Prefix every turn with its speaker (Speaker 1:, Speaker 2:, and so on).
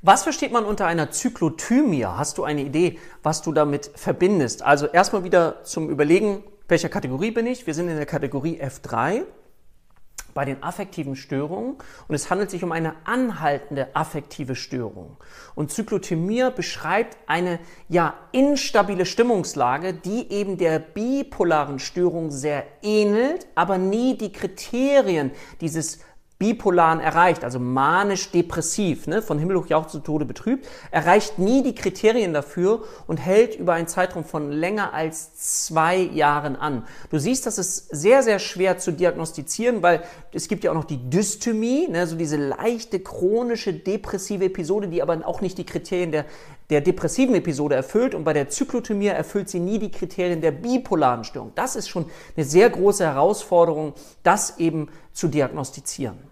Speaker 1: Was versteht man unter einer Zyklothymie? Hast du eine Idee, was du damit verbindest? Also erstmal wieder zum Überlegen, welcher Kategorie bin ich? Wir sind in der Kategorie F3 bei den affektiven Störungen und es handelt sich um eine anhaltende affektive Störung. Und Zyklothymie beschreibt eine ja instabile Stimmungslage, die eben der bipolaren Störung sehr ähnelt, aber nie die Kriterien dieses Bipolaren erreicht, also manisch-depressiv, ne, von Himmelhoch jauchzt zu Tode betrübt, erreicht nie die Kriterien dafür und hält über einen Zeitraum von länger als zwei Jahren an. Du siehst, das ist sehr, sehr schwer zu diagnostizieren, weil es gibt ja auch noch die Dysthymie, ne, so diese leichte chronische depressive Episode, die aber auch nicht die Kriterien der, der depressiven Episode erfüllt und bei der Zyklothymie erfüllt sie nie die Kriterien der bipolaren Störung. Das ist schon eine sehr große Herausforderung, das eben zu diagnostizieren.